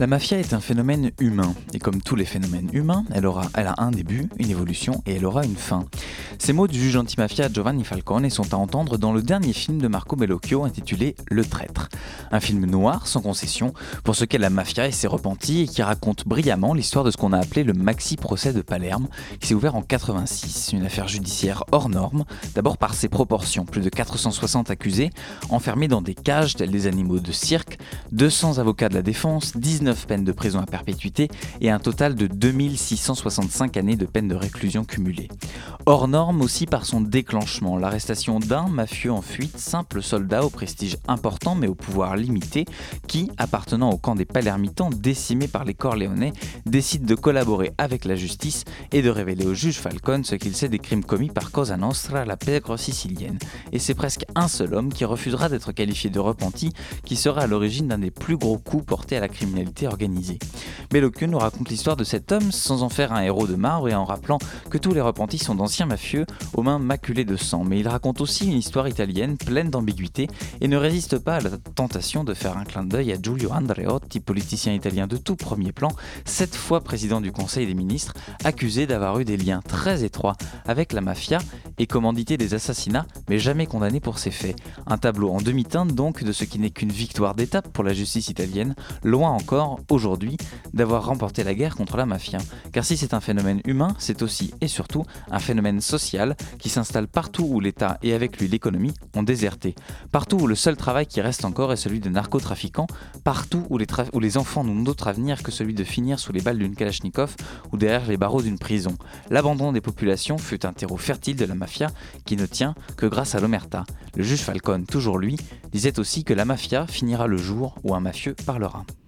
La mafia est un phénomène humain, et comme tous les phénomènes humains, elle, aura, elle a un début, une évolution, et elle aura une fin. Ces mots du juge antimafia Giovanni Falcone sont à entendre dans le dernier film de Marco Bellocchio intitulé Le Traître. Un film noir, sans concession, pour ce qu'est la mafia et ses repentis, et qui raconte brillamment l'histoire de ce qu'on a appelé le maxi procès de Palerme, qui s'est ouvert en 86, une affaire judiciaire hors norme, d'abord par ses proportions, plus de 460 accusés, enfermés dans des cages tels des animaux de cirque, 200 avocats de la défense, 19 peines de prison à perpétuité et un total de 2665 années de peine de réclusion cumulées. Hors norme aussi par son déclenchement, l'arrestation d'un mafieux en fuite, simple soldat au prestige important mais au pouvoir limité, qui, appartenant au camp des Palermitans décimés par les Corléonais, décide de collaborer avec la justice et de révéler au juge Falcone ce qu'il sait des crimes commis par Cosa Nostra, la pègre sicilienne. Et c'est presque un seul homme qui refusera d'être qualifié de repenti, qui sera à l'origine d'un des plus gros coups portés à la criminalité organisée. Bellocchio nous raconte l'histoire de cet homme sans en faire un héros de marbre et en rappelant que tous les repentis sont d'anciens mafieux aux mains maculées de sang. Mais il raconte aussi une histoire italienne pleine d'ambiguïté et ne résiste pas à la tentation de faire un clin d'œil à Giulio Andreotti, politicien italien de tout premier plan, sept fois président du Conseil des ministres, accusé d'avoir eu des liens très étroits avec la mafia et commandité des assassinats, mais jamais condamné pour ces faits. Un tableau en demi-teinte donc de ce qui n'est qu'une victoire d'étape pour la justice italienne, loin encore aujourd'hui d'avoir remporté la guerre contre la mafia. Car si c'est un phénomène humain, c'est aussi et surtout un phénomène social qui s'installe partout où l'État et avec lui l'économie ont déserté. Partout où le seul travail qui reste encore est celui de narcotrafiquants, partout où les, où les enfants n'ont d'autre avenir que celui de finir sous les balles d'une Kalachnikov ou derrière les barreaux d'une prison. L'abandon des populations fut un terreau fertile de la mafia qui ne tient que grâce à l'omerta. Le juge Falcone, toujours lui, disait aussi que la mafia finira le jour où un mafieux parlera.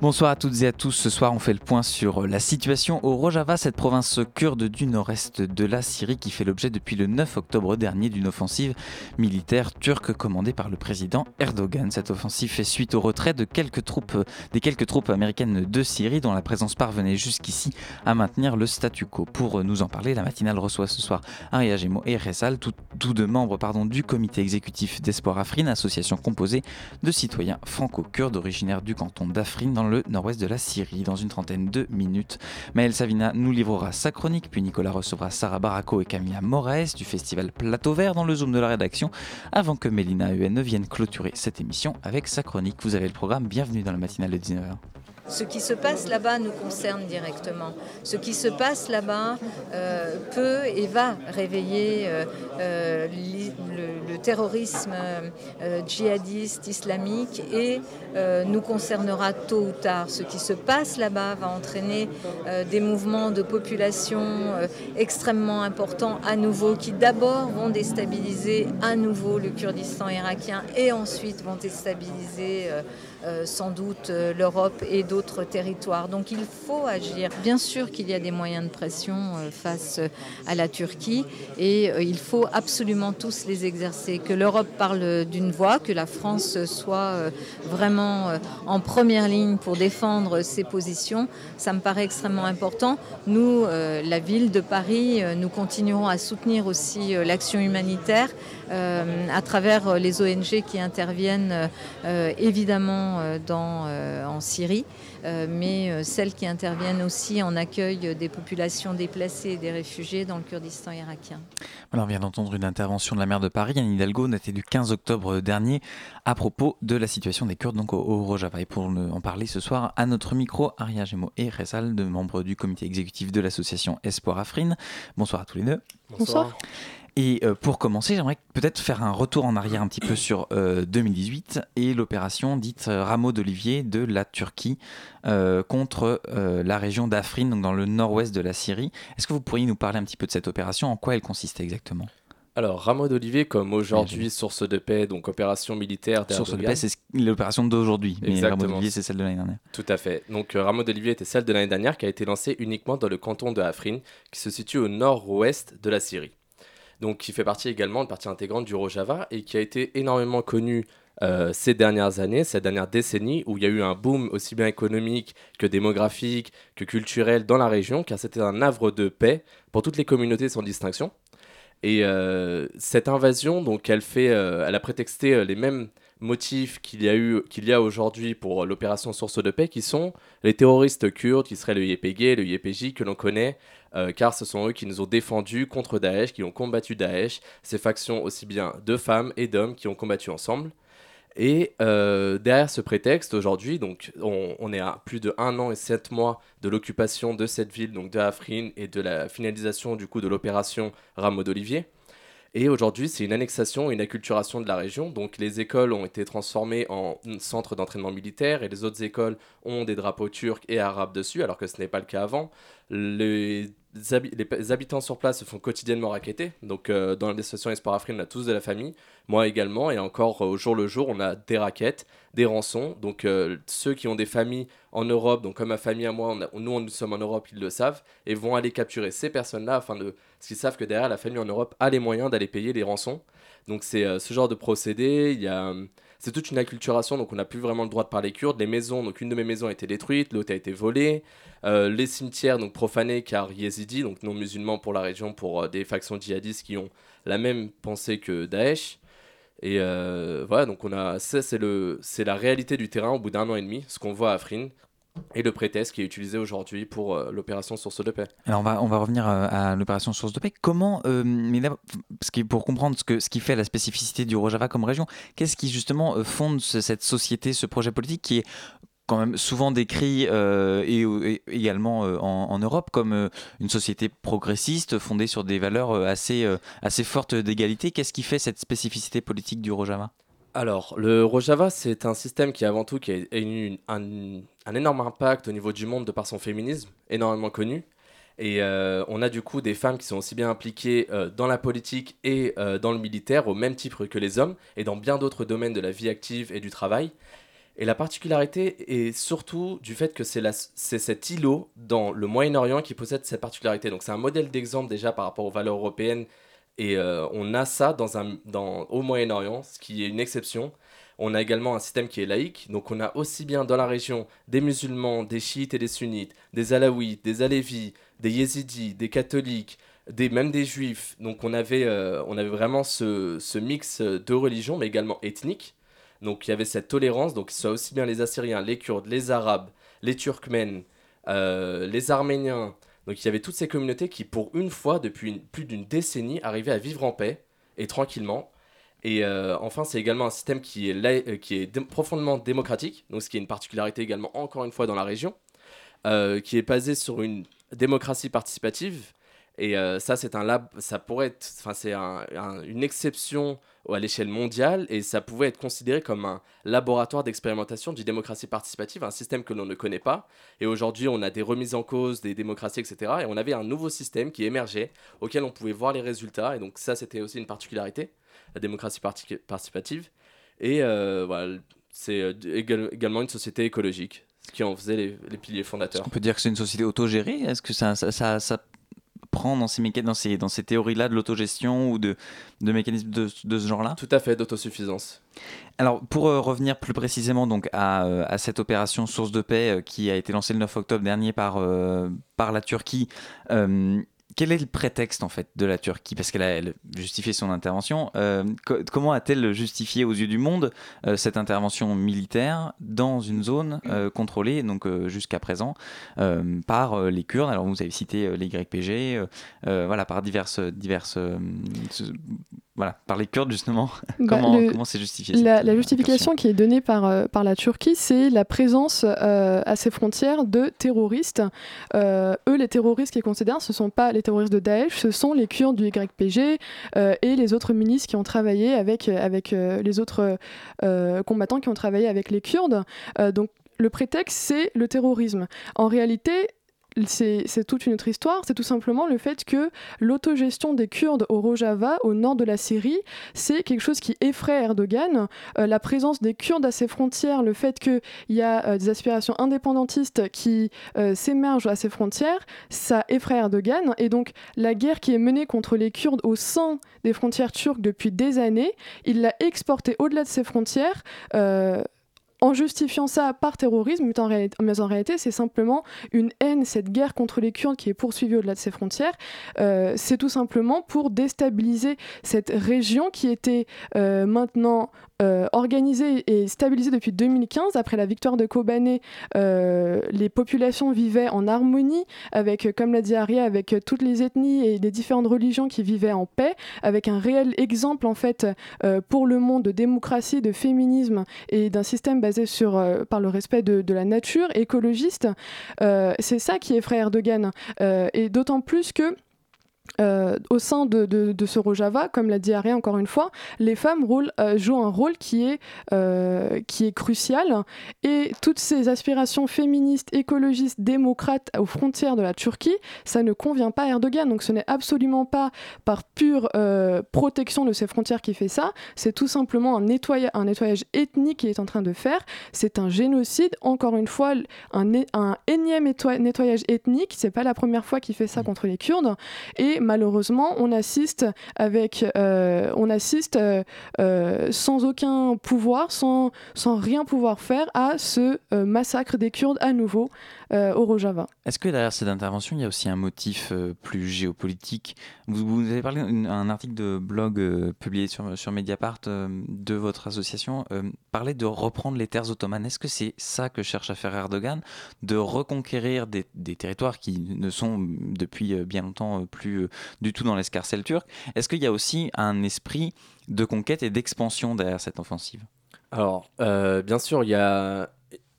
Bonsoir à toutes et à tous. Ce soir, on fait le point sur la situation au Rojava, cette province kurde du nord-est de la Syrie qui fait l'objet depuis le 9 octobre dernier d'une offensive militaire turque commandée par le président Erdogan. Cette offensive fait suite au retrait de quelques troupes, des quelques troupes américaines de Syrie dont la présence parvenait jusqu'ici à maintenir le statu quo. Pour nous en parler, la matinale reçoit ce soir Aria Gemo et Ressal, tous deux membres pardon, du comité exécutif d'Espoir Afrin, association composée de citoyens franco-kurdes originaires du canton d'Afrin dans nord-ouest de la Syrie dans une trentaine de minutes. Maël Savina nous livrera sa chronique, puis Nicolas recevra Sarah Barraco et Camilla Moraes du festival Plateau Vert dans le Zoom de la rédaction, avant que Mélina ne vienne clôturer cette émission avec sa chronique. Vous avez le programme, bienvenue dans la matinale de 19h. Ce qui se passe là-bas nous concerne directement. Ce qui se passe là-bas euh, peut et va réveiller euh, euh, le, le, terrorisme djihadiste islamique et nous concernera tôt ou tard. Ce qui se passe là-bas va entraîner des mouvements de population extrêmement importants à nouveau qui d'abord vont déstabiliser à nouveau le Kurdistan irakien et ensuite vont déstabiliser euh, sans doute euh, l'Europe et d'autres territoires. Donc il faut agir. Bien sûr qu'il y a des moyens de pression euh, face à la Turquie et il faut absolument tous les exercer. Que l'Europe parle d'une voix, que la France soit vraiment en première ligne pour défendre ses positions, ça me paraît extrêmement important. Nous, la ville de Paris, nous continuerons à soutenir aussi l'action humanitaire à travers les ONG qui interviennent évidemment euh, dans, euh, en Syrie, euh, mais celles qui interviennent aussi en accueil des populations déplacées et des réfugiés dans le Kurdistan irakien. on vient d'entendre une intervention de la maire de Paris, Anne Hidalgo, datée du 15 octobre dernier, à propos de la situation des Kurdes donc au, Rojava. Et pour en parler ce soir, à notre micro, Aria Gemo et Ressal, deux membres du comité exécutif de l'association Espoir Afrin. Bonsoir à tous les deux. Bonsoir. Et euh, pour commencer, j'aimerais peut-être faire un retour en arrière un petit peu sur 2018 euh, et l'opération dite euh, Rameau d'Olivier de la Turquie contre la région d'Afrin, donc dans le nord-ouest de la Syrie. Est-ce que vous pourriez nous parler un petit peu de cette opération? En quoi elle consistait exactement? Alors, rameau d'olivier, comme aujourd'hui, source de paix, donc opération militaire Source de paix, c'est l'opération d'aujourd'hui, mais rameau d'olivier, c'est celle de l'année dernière. Tout à fait. Donc, rameau d'olivier était celle de l'année dernière qui a été lancée uniquement dans le canton de Afrin, qui se situe au nord-ouest de la Syrie. Donc, qui fait partie également de partie intégrante du Rojava et qui a été énormément connu euh, ces dernières années, ces dernières décennies, où il y a eu un boom aussi bien économique que démographique, que culturel dans la région, car c'était un havre de paix pour toutes les communautés sans distinction. Et euh, cette invasion, donc, elle, fait, euh, elle a prétexté les mêmes motifs qu'il y a, qu'il y a aujourd'hui pour l'opération Source de paix, qui sont les terroristes kurdes, qui seraient le YPG, le YPJ, que l'on connaît, car ce sont eux qui nous ont défendus contre Daesh, qui ont combattu Daesh, ces factions aussi bien de femmes et d'hommes qui ont combattu ensemble. Et euh, derrière ce prétexte, aujourd'hui, donc on, est à plus de un an et sept mois de l'occupation de cette ville, donc de Afrin, et de la finalisation du coup de l'opération Rameau d'Olivier. Et aujourd'hui, c'est une annexation, une acculturation de la région. Donc les écoles ont été transformées en centre d'entraînement militaire et les autres écoles ont des drapeaux turcs et arabes dessus, alors que ce n'est pas le cas avant. Les, habitants sur place se font quotidiennement raqueter. Donc euh, dans l'association Espoir Afrique, on a tous de la famille, moi également, et encore euh, au jour le jour, on a des raquettes, des rançons. Donc euh, ceux qui ont des familles en Europe, donc comme ma famille à moi, nous nous sommes en Europe, ils le savent, et vont aller capturer ces personnes-là afin de... Parce qu'ils savent que derrière, la famille en Europe a les moyens d'aller payer les rançons. Donc c'est ce genre de procédé. Il y a c'est toute une acculturation, donc on n'a plus vraiment le droit de parler kurde. Les maisons, donc une de mes maisons a été détruite, l'autre a été volée. Euh, les cimetières, donc profanés car yézidis, donc non musulmans pour la région, pour euh, des factions djihadistes qui ont la même pensée que Daesh. Et euh, voilà, donc on a c'est c'est la réalité du terrain au bout d'un an et demi, ce qu'on voit à Afrin et le prétexte qui est utilisé aujourd'hui pour euh, l'opération Source de paix. Alors on va, on va revenir euh, à, l'opération Source de paix. Comment, euh, mais parce que pour comprendre ce, que, ce qui fait la spécificité du Rojava comme région, qu'est-ce qui justement fonde cette société, ce projet politique qui est quand même souvent décrit et, également en, en, Europe comme une société progressiste fondée sur des valeurs assez, assez fortes d'égalité? Qu'est-ce qui fait cette spécificité politique du Rojava? Alors, le Rojava, c'est un système qui, avant tout, qui a eu un, énorme impact au niveau du monde de par son féminisme, énormément connu. Et euh, on a du coup des femmes qui sont aussi bien impliquées euh, dans la politique et euh, dans le militaire, au même titre que les hommes, et dans bien d'autres domaines de la vie active et du travail. Et la particularité est surtout du fait que c'est cet îlot dans le Moyen-Orient qui possède cette particularité. Donc c'est un modèle d'exemple déjà par rapport aux valeurs européennes et on a ça dans un, dans, au Moyen-Orient, ce qui est une exception. On a également un système qui est laïque, donc on a aussi bien dans la région des musulmans, des chiites et des sunnites, des alaouites, des alévis, des yézidis, des catholiques, des, même des juifs. Donc on avait, euh, on avait vraiment ce, ce, mix de religions, mais également ethniques. Donc il y avait cette tolérance, donc ce soit aussi bien les Assyriens, les Kurdes, les Arabes, les Turkmènes, euh, les Arméniens, donc il y avait toutes ces communautés qui, pour une fois, depuis plus d'une décennie, arrivaient à vivre en paix et tranquillement. Et euh, enfin, c'est également un système qui est, euh, profondément démocratique, donc ce qui est une particularité également, encore une fois, dans la région, euh, qui est basé sur une démocratie participative. Et ça, c'est un lab, ça pourrait enfin, c'est une exception à l'échelle mondiale et ça pouvait être considéré comme un laboratoire d'expérimentation du démocratie participative, un système que l'on ne connaît pas. Et aujourd'hui, on a des remises en cause des démocraties, etc. Et on avait un nouveau système qui émergeait, auquel on pouvait voir les résultats. Et donc ça, c'était aussi une particularité, la démocratie participative. Et euh, voilà, c'est euh, également une société écologique, ce qui en faisait les, piliers fondateurs. On peut dire que c'est une société autogérée? Est-ce que ça, ça, ça prend dans ces, dans ces, dans ces théories-là de l'autogestion ou de, de mécanismes de, de ce genre-là? Tout à fait, d'autosuffisance. Alors, pour euh, revenir plus précisément donc à, euh, à, cette opération Source de paix euh, qui a été lancée le 9 octobre dernier par, par la Turquie, quel est le prétexte en fait de la Turquie? Parce qu'elle a justifié son intervention. Euh, comment a-t-elle justifié aux yeux du monde euh, cette intervention militaire dans une zone euh, contrôlée, donc jusqu'à présent, par les Kurdes? Alors vous avez cité les YPG, voilà, par diverses, diverses voilà, par les Kurdes justement. Bah, comment c'est justifié la, justification qui est donnée par, par la Turquie, c'est la présence à ses frontières de terroristes. eux, les terroristes qu'ils considèrent, ce ne sont pas les terroristes de Daesh, ce sont les Kurdes du YPG euh, et les autres milices qui ont travaillé avec, avec euh, les autres euh, combattants qui ont travaillé avec les Kurdes. donc le prétexte, c'est le terrorisme. En réalité, c'est toute une autre histoire. C'est tout simplement le fait que l'autogestion des Kurdes au Rojava, au nord de la Syrie, c'est quelque chose qui effraie Erdogan. Euh, la présence des Kurdes à ses frontières, le fait qu'il y a euh, des aspirations indépendantistes qui euh, s'émergent à ses frontières, ça effraie Erdogan. Et donc la guerre qui est menée contre les Kurdes au sein des frontières turques depuis des années, il l'a exportée au-delà de ses frontières en justifiant ça par terrorisme, mais en, réalité, c'est simplement une haine, cette guerre contre les Kurdes qui est poursuivie au-delà de ses frontières. Euh, c'est tout simplement pour déstabiliser cette région qui était euh, maintenant euh, organisée et stabilisée depuis 2015. Après la victoire de Kobané, les populations vivaient en harmonie avec, comme l'a dit Aria, avec toutes les ethnies et les différentes religions qui vivaient en paix, avec un réel exemple en fait pour le monde de démocratie, de féminisme et d'un système basé sur, euh, par le respect de, la nature, écologiste. Euh, c'est ça qui effraie Erdogan. Euh, et d'autant plus que euh, au sein de, de, ce Rojava, comme l'a dit Aria encore une fois, les femmes euh, jouent un rôle qui est, euh, qui est crucial et toutes ces aspirations féministes, écologistes, démocrates aux frontières de la Turquie, ça ne convient pas à Erdogan. Donc ce n'est absolument pas par pure protection de ses frontières qui fait ça, c'est tout simplement un, un nettoyage ethnique qu'il est en train de faire. C'est un génocide, encore une fois, un, un énième nettoyage ethnique, c'est pas la première fois qu'il fait ça contre les Kurdes. Et malheureusement, on assiste euh, euh, euh, sans aucun pouvoir, sans rien pouvoir faire à ce massacre des Kurdes à nouveau au Rojava. Est-ce que derrière cette intervention, il y a aussi un motif plus géopolitique? Vous, vous, avez parlé d'un article de blog publié sur, sur Mediapart de votre association parlait de reprendre les terres ottomanes. Est-ce que c'est ça que cherche à faire Erdogan, de reconquérir des, des territoires qui ne sont depuis bien longtemps plus du tout dans l'escarcelle turque? Est-ce qu'il y a aussi un esprit de conquête et d'expansion derrière cette offensive? Alors, euh, bien sûr, il y a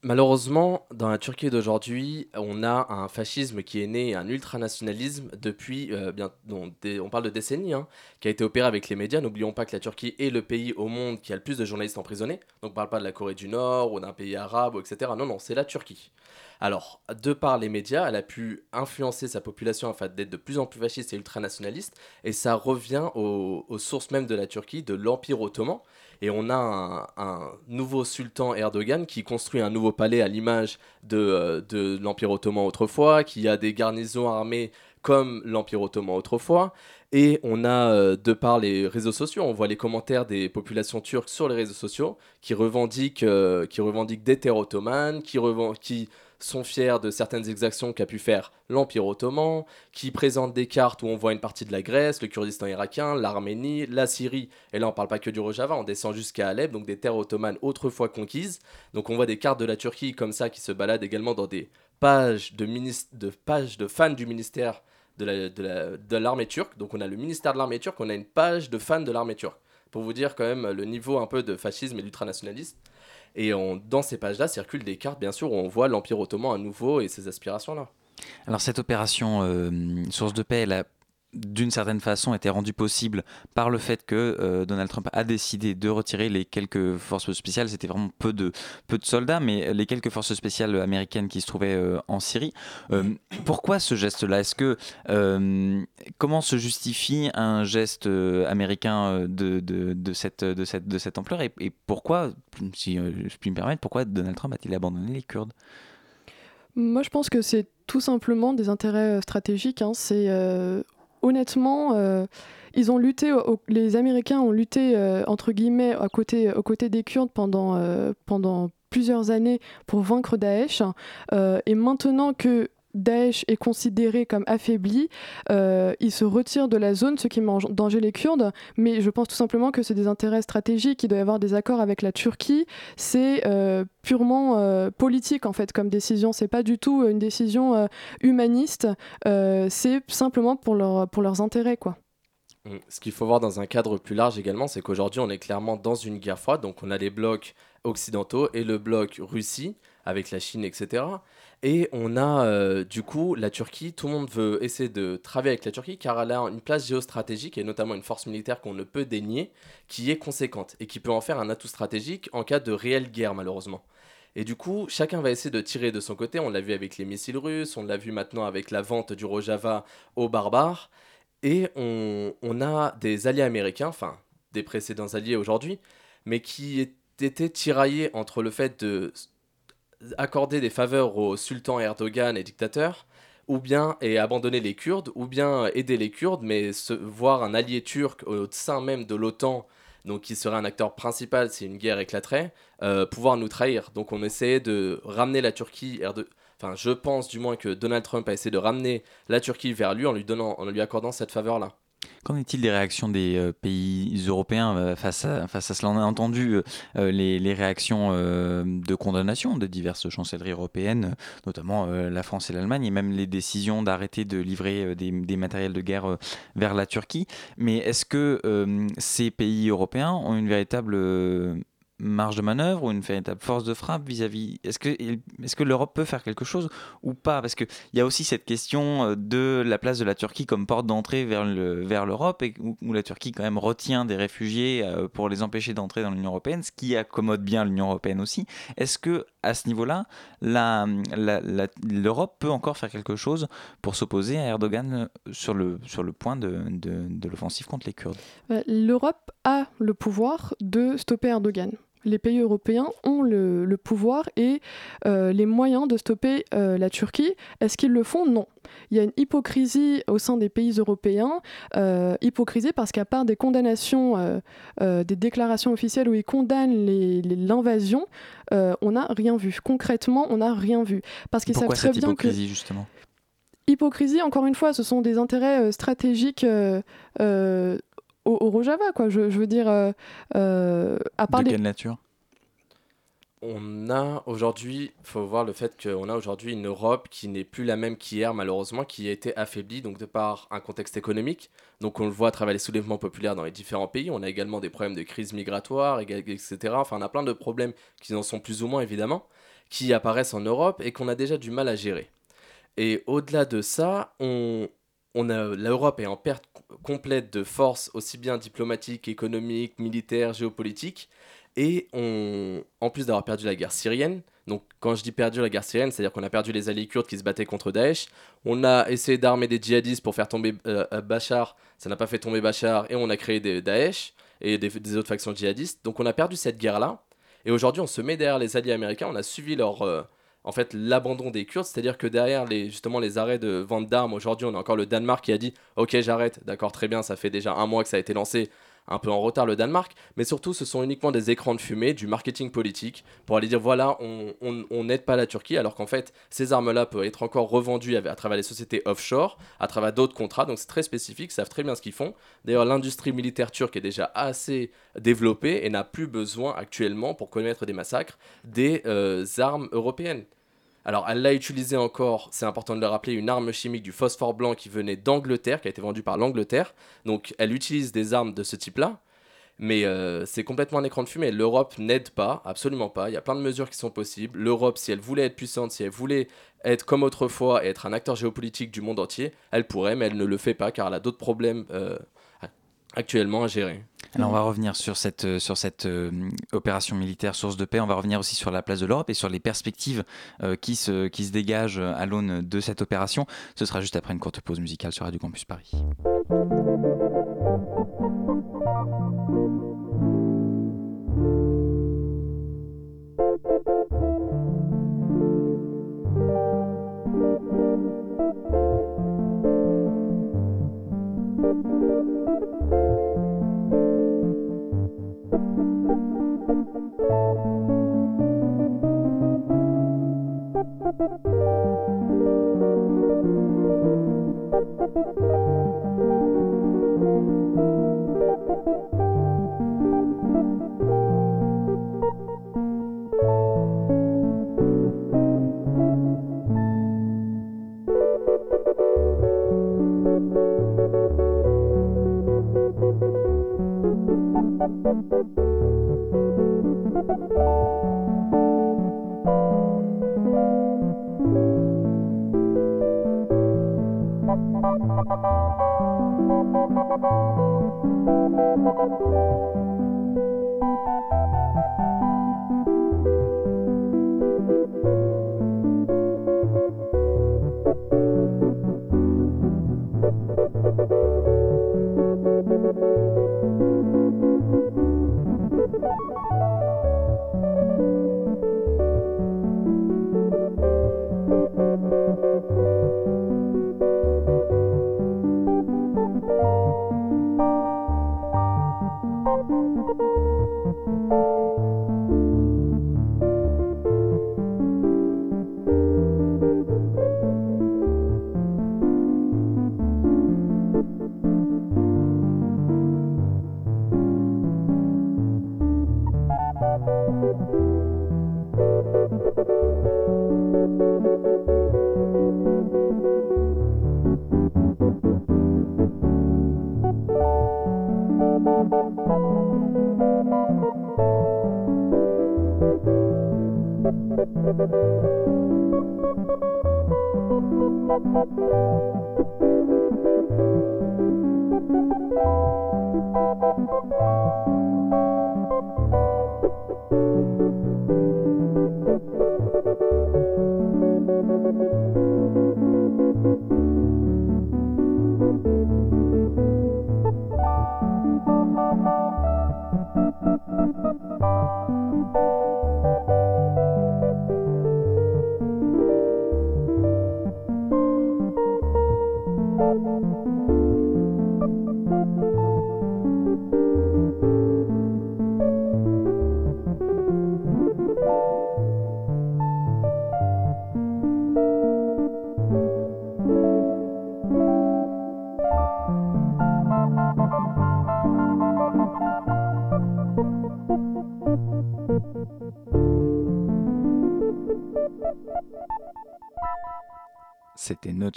Malheureusement, dans la Turquie d'aujourd'hui, on a un fascisme qui est né, un ultranationalisme depuis, euh, bien, on parle de décennies, hein, qui a été opéré avec les médias. N'oublions pas que la Turquie est le pays au monde qui a le plus de journalistes emprisonnés. Donc on ne parle pas de la Corée du Nord ou d'un pays arabe, etc. Non, non, c'est la Turquie. Alors, de par les médias, elle a pu influencer sa population afin d'être de plus en plus fasciste et ultranationaliste, et ça revient aux, sources même de la Turquie, de l'Empire ottoman. Et on a un, nouveau sultan Erdogan qui construit un nouveau palais à l'image de, euh, de l'Empire ottoman autrefois, qui a des garnisons armées comme l'Empire ottoman autrefois. Et on a, euh, de par les réseaux sociaux, on voit les commentaires des populations turques sur les réseaux sociaux qui revendiquent, euh, qui revendiquent des terres ottomanes, qui, qui sont fiers de certaines exactions qu'a pu faire l'Empire ottoman, qui présentent des cartes où on voit une partie de la Grèce, le Kurdistan irakien, l'Arménie, la Syrie, et là on parle pas que du Rojava, on descend jusqu'à Alep, donc des terres ottomanes autrefois conquises. Donc on voit des cartes de la Turquie comme ça qui se baladent également dans des pages de, de, pages de fans du ministère de l'armée la, de turque. Donc on a le ministère de l'armée turque, on a une page de fans de l'armée turque. Pour vous dire quand même le niveau un peu de fascisme et d'ultranationalisme. Et dans ces pages-là circulent des cartes, bien sûr, où on voit l'Empire ottoman à nouveau et ses aspirations-là. Alors cette opération euh, Source de paix, elle a d'une certaine façon était rendu possible par le fait que euh, Donald Trump a décidé de retirer les quelques forces spéciales. C'était vraiment peu de, peu de soldats, mais les quelques forces spéciales américaines qui se trouvaient euh, en Syrie. Euh, pourquoi ce geste-là? Est-ce que comment se justifie un geste américain de, de, de, cette, de, cette, de cette ampleur? Et, pourquoi, si je puis me permettre, pourquoi Donald Trump a-t-il abandonné les Kurdes? Moi, je pense que c'est tout simplement des intérêts stratégiques. Hein. C'est honnêtement, euh, ils ont lutté, les Américains ont lutté euh, entre guillemets à côté, aux côtés des Kurdes pendant, euh, pendant plusieurs années pour vaincre Daesh. et maintenant que Daesh est considéré comme affaibli, euh, il se retire de la zone, ce qui met en danger les Kurdes. Mais je pense tout simplement que c'est des intérêts stratégiques. Il doit y avoir des accords avec la Turquie. C'est euh, purement euh, politique en fait comme décision. C'est pas du tout une décision humaniste. c'est simplement pour, pour leurs intérêts quoi. Mmh. Ce qu'il faut voir dans un cadre plus large également, c'est qu'aujourd'hui on est clairement dans une guerre froide. Donc on a les blocs occidentaux et le bloc Russie avec la Chine, etc. Et on a euh, du coup la Turquie, tout le monde veut essayer de travailler avec la Turquie car elle a une place géostratégique et notamment une force militaire qu'on ne peut dénier, qui est conséquente et qui peut en faire un atout stratégique en cas de réelle guerre malheureusement. Et du coup, chacun va essayer de tirer de son côté. On l'a vu avec les missiles russes, on l'a vu maintenant avec la vente du Rojava aux barbares. Et on, on a des alliés américains, enfin des précédents alliés aujourd'hui, mais qui étaient tiraillés entre le fait de accorder des faveurs aux sultans Erdogan et dictateurs, ou bien et abandonner les Kurdes, ou bien aider les Kurdes, mais se, voir un allié turc au sein même de l'OTAN, donc qui serait un acteur principal si une guerre éclaterait, euh, pouvoir nous trahir. Donc on essayait de ramener la Turquie, enfin je pense du moins que Donald Trump a essayé de ramener la Turquie vers lui en lui donnant, en lui accordant cette faveur-là. Qu'en est-il des réactions des euh, pays européens euh, face, à, face à cela? On a entendu euh, les, réactions de condamnation de diverses chancelleries européennes, notamment la France et l'Allemagne, et même les décisions d'arrêter de livrer des, matériels de guerre vers la Turquie. Mais est-ce que ces pays européens ont une véritable marge de manœuvre ou une véritable force de frappe vis-à-vis Est-ce que, l'Europe peut faire quelque chose ou pas? Parce qu'il y a aussi cette question euh, de la place de la Turquie comme porte d'entrée vers, le, vers l'Europe et où, la Turquie quand même retient des réfugiés euh, pour les empêcher d'entrer dans l'Union européenne, ce qui accommode bien l'Union européenne aussi. Est-ce que à ce niveau-là, l'Europe peut encore faire quelque chose pour s'opposer à Erdogan sur le, sur le point de, l'offensive contre les Kurdes? Euh, L'Europe a le pouvoir de stopper Erdogan les pays européens ont le, pouvoir et euh, les moyens de stopper euh, la Turquie. Est-ce qu'ils le font? Non. Il y a une hypocrisie au sein des pays européens, euh, hypocrisie parce qu'à part des condamnations, des déclarations officielles où ils condamnent l'invasion, on n'a rien vu. Concrètement, on n'a rien vu. Parce qu'ils savent très bien hypocrisie, justement? Hypocrisie, encore une fois, ce sont des intérêts stratégiques au, Rojava, quoi. Je, veux dire, euh, euh, à part de quelle nature? On a aujourd'hui, il faut voir le fait qu'on a aujourd'hui une Europe qui n'est plus la même qu'hier, malheureusement, qui a été affaiblie donc de par un contexte économique. Donc on le voit à travers les soulèvements populaires dans les différents pays. On a également des problèmes de crise migratoire, etc. Enfin, on a plein de problèmes qui en sont plus ou moins évidemment, qui apparaissent en Europe et qu'on a déjà du mal à gérer. Et au-delà de ça, on, on a l'Europe est en perte complète de force aussi bien diplomatique, économique, militaire, géopolitique et on en plus d'avoir perdu la guerre syrienne. Donc quand je dis perdu la guerre syrienne, c'est-à-dire qu'on a perdu les alliés kurdes qui se battaient contre Daesh. On a essayé d'armer des djihadistes pour faire tomber euh, euh, Bachar, ça n'a pas fait tomber Bachar et on a créé des Daesh et des, autres factions djihadistes. Donc on a perdu cette guerre-là et aujourd'hui on se met derrière les alliés américains, on a suivi leur euh, en fait l'abandon des Kurdes, c'est-à-dire que derrière les, justement les arrêts de vente d'armes, aujourd'hui on a encore le Danemark qui a dit ok j'arrête, d'accord très bien, ça fait déjà un mois que ça a été lancé, un peu en retard le Danemark, mais surtout ce sont uniquement des écrans de fumée, du marketing politique, pour aller dire voilà, on n'aide pas la Turquie, alors qu'en fait ces armes-là peuvent être encore revendues à, travers les sociétés offshore, à travers d'autres contrats, donc c'est très spécifique, ils savent très bien ce qu'ils font. D'ailleurs l'industrie militaire turque est déjà assez développée et n'a plus besoin actuellement, pour connaître des massacres, des euh, armes européennes. Alors, elle l'a utilisé encore, c'est important de le rappeler, une arme chimique du phosphore blanc qui venait d'Angleterre, qui a été vendue par l'Angleterre. Donc, elle utilise des armes de ce type-là. Mais euh, c'est complètement un écran de fumée. L'Europe n'aide pas, absolument pas. Il y a plein de mesures qui sont possibles. L'Europe, si elle voulait être puissante, si elle voulait être comme autrefois et être un acteur géopolitique du monde entier, elle pourrait, mais elle ne le fait pas car elle a d'autres problèmes euh, actuellement à gérer. Alors on va revenir sur cette, euh, euh, opération militaire source de paix, on va revenir aussi sur la place de l'Europe et sur les perspectives euh, qui, se, qui se dégagent à l'aune de cette opération. Ce sera juste après une courte pause musicale sur Radio Campus Paris. thank you C'était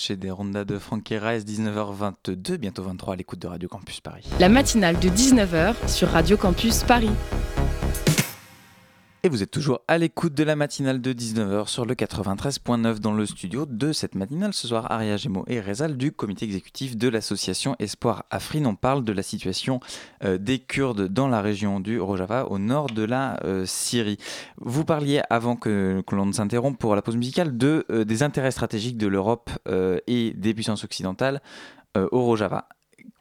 Noche des Ronda de Frankie Rice, 19h22, bientôt 23 à l'écoute de Radio Campus Paris. La matinale de 19h sur Radio Campus Paris. Et vous êtes toujours à l'écoute de la matinale de 19h sur le 93.9 dans le studio de cette matinale. Ce soir, Aria Gemo et Rezal du comité exécutif de l'association Espoir Afrine. On parle de la situation euh, des Kurdes dans la région du Rojava, au nord de la euh, Syrie. Vous parliez, avant que, l'on ne s'interrompe pour la pause musicale, euh, des intérêts stratégiques de l'Europe et des puissances occidentales au Rojava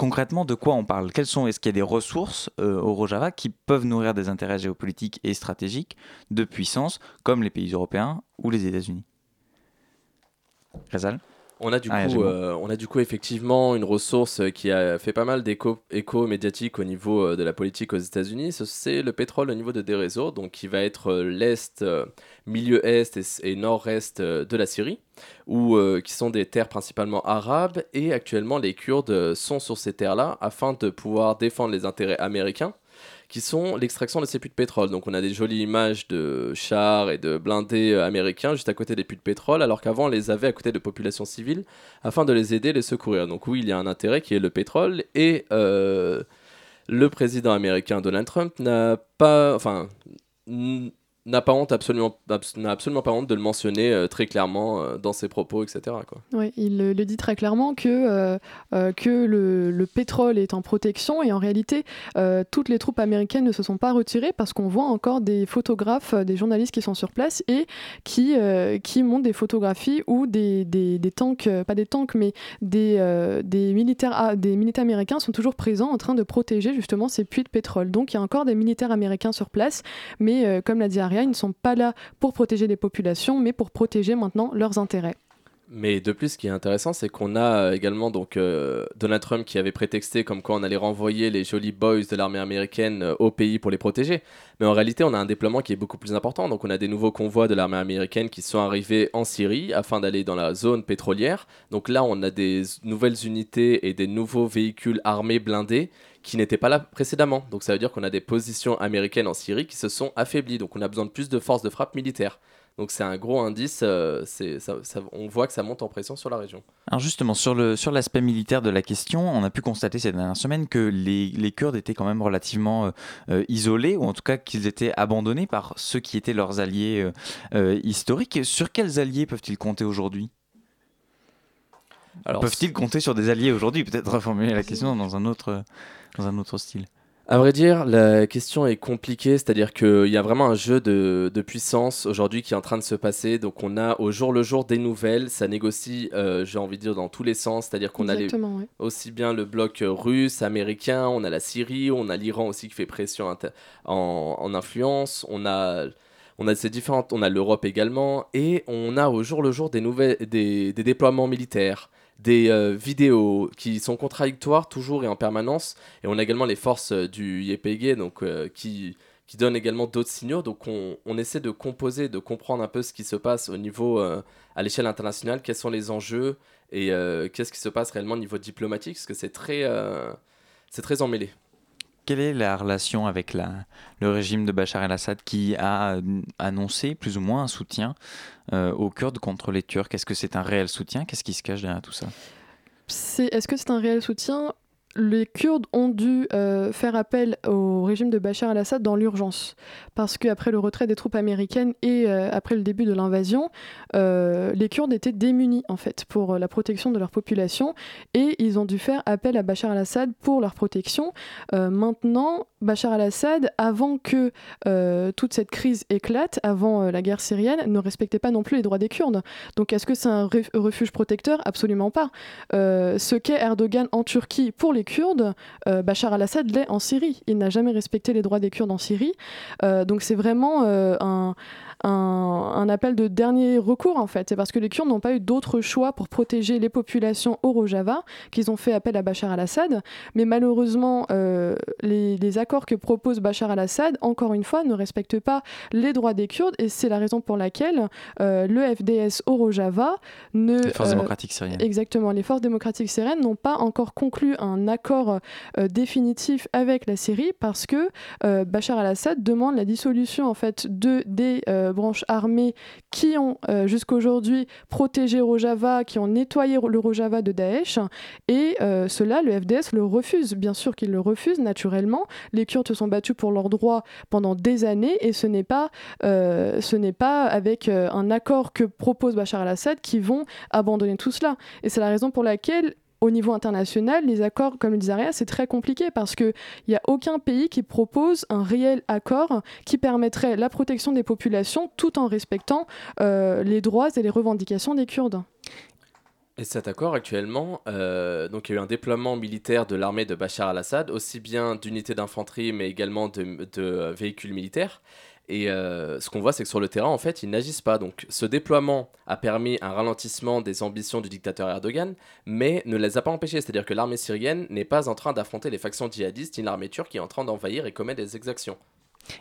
concrètement, de quoi on parle? Quelles sont, est-ce qu'il y a des ressources euh, au Rojava qui peuvent nourrir des intérêts géopolitiques et stratégiques de puissance, comme les pays européens ou les États-Unis? Rezal on a, du ah, coup, euh, on a du coup effectivement une ressource qui a fait pas mal d'écho médiatique au niveau euh, de la politique aux États-Unis. C'est le pétrole au niveau de des réseaux, donc qui va être l'est, milieu est et, nord-est de la Syrie, où, qui sont des terres principalement arabes. Et actuellement, les Kurdes sont sur ces terres-là afin de pouvoir défendre les intérêts américains qui sont l'extraction de ces puits de pétrole. Donc on a des jolies images de chars et de blindés euh, américains juste à côté des puits de pétrole, alors qu'avant on les avait à côté de populations civiles afin de les aider, les secourir. Donc oui, il y a un intérêt qui est le pétrole et euh, le président américain Donald Trump n'a pas, enfin, n'a pas honte absolument n'a absolument pas honte de le mentionner euh, très clairement euh, dans ses propos etc quoi. Oui, il le, dit très clairement que euh, que le, le, pétrole est en protection et en réalité toutes les troupes américaines ne se sont pas retirées parce qu'on voit encore des photographes des journalistes qui sont sur place et qui qui montrent des photographies où des, des, des tanks pas des tanks mais des des militaires des militaires américains sont toujours présents en train de protéger justement ces puits de pétrole donc il y a encore des militaires américains sur place mais comme l'a dit ils ne sont pas là pour protéger les populations, mais pour protéger maintenant leurs intérêts. Mais de plus, ce qui est intéressant, c'est qu'on a euh, également donc euh, Donald Trump qui avait prétexté comme quoi on allait renvoyer les jolis boys de l'armée américaine euh, au pays pour les protéger. Mais en réalité, on a un déploiement qui est beaucoup plus important. Donc on a des nouveaux convois de l'armée américaine qui sont arrivés en Syrie afin d'aller dans la zone pétrolière. Donc là, on a des nouvelles unités et des nouveaux véhicules armés blindés qui n'étaient pas là précédemment. Donc ça veut dire qu'on a des positions américaines en Syrie qui se sont affaiblies. Donc on a besoin de plus de forces de frappe militaires. Donc c'est un gros indice, euh, on voit que ça monte en pression sur la région. Alors justement, sur l'aspect sur militaire de la question, on a pu constater ces dernières semaines que les, les Kurdes étaient quand même relativement euh, euh, isolés, ou en tout cas qu'ils étaient abandonnés par ceux qui étaient leurs alliés historiques. Sur quels alliés peuvent-ils compter aujourd'hui? Peuvent-ils compter sur des alliés aujourd'hui? Peut-être reformuler la question dans un autre dans un autre style à vrai dire, la question est compliquée, c'est-à-dire qu'il y a vraiment un jeu de, de puissance aujourd'hui qui est en train de se passer. Donc on a au jour le jour des nouvelles, ça négocie, euh, j'ai envie de dire, dans tous les sens. C'est-à-dire qu'on a aussi bien le bloc russe, américain, on a la Syrie, on a l'Iran aussi qui fait pression en, en, influence, on a... On a ces différentes, on a l'Europe également, et on a au jour le jour des, nouvelles, des, des déploiements militaires des vidéos qui sont contradictoires toujours et en permanence. Et on a également les forces du YPG donc, qui, qui donnent également d'autres signaux. Donc on, on, essaie de composer, de comprendre un peu ce qui se passe au niveau, à l'échelle internationale, quels sont les enjeux et qu'est-ce qui se passe réellement au niveau diplomatique, parce que c'est très, c'est très emmêlé. Quelle est la relation avec le régime de Bachar el-Assad qui a annoncé plus ou moins un soutien euh, aux Kurdes contre les Turcs? Est-ce que c'est un réel soutien? Qu'est-ce qui se cache derrière tout ça? Est-ce que c'est un réel soutien? Les Kurdes ont dû euh, faire appel au régime de Bachar al-Assad dans l'urgence, parce qu'après le retrait des troupes américaines et euh, après le début de l'invasion, euh, les Kurdes étaient démunis en fait pour la protection de leur population et ils ont dû faire appel à Bachar al-Assad pour leur protection. maintenant, Bachar al-Assad, avant que toute cette crise éclate, avant la guerre syrienne, ne respectait pas non plus les droits des Kurdes. Donc est-ce que c'est un refuge protecteur? Absolument pas. ce qu'est Erdogan en Turquie pour les Kurdes, euh, Bachar al-Assad l'est en Syrie. Il n'a jamais respecté les droits des Kurdes en Syrie. Euh, donc c'est vraiment euh, un, un, appel de dernier recours en fait. C'est parce que les Kurdes n'ont pas eu d'autre choix pour protéger les populations au Rojava qu'ils ont fait appel à Bachar al-Assad. Mais malheureusement, les, accords que propose Bachar al-Assad, encore une fois, ne respectent pas les droits des Kurdes et c'est la raison pour laquelle le FDS au Rojava ne... Les forces démocratiques syriennes. Exactement. Les forces démocratiques syriennes n'ont pas encore conclu un accord euh, définitif avec la Syrie parce que euh, Bachar al-Assad demande la dissolution en fait de des euh, branches armées qui ont jusqu'à aujourd'hui protégé Rojava, qui ont nettoyé le Rojava de Daesh et cela le FDS le refuse. Bien sûr qu'il le refuse naturellement. Les Kurdes se sont battus pour leurs droits pendant des années et ce n'est pas pas avec un accord que propose Bachar al-Assad qui vont abandonner tout cela. Et c'est la raison pour laquelle au niveau international, les accords, comme le disait c'est très compliqué parce qu'il n'y a aucun pays qui propose un réel accord qui permettrait la protection des populations tout en respectant euh, les droits et les revendications des Kurdes. Et cet accord actuellement, euh, donc il y a eu un déploiement militaire de l'armée de Bachar al-Assad, aussi bien d'unités d'infanterie mais également de véhicules militaires. Et euh, ce qu'on voit, c'est que sur le terrain, en fait, ils n'agissent pas. Donc, ce déploiement a permis un ralentissement des ambitions du dictateur Erdogan, mais ne les a pas empêchés. C'est-à-dire que l'armée syrienne n'est pas en train d'affronter les factions djihadistes, ni l'armée turque qui est en train d'envahir et commettre des exactions.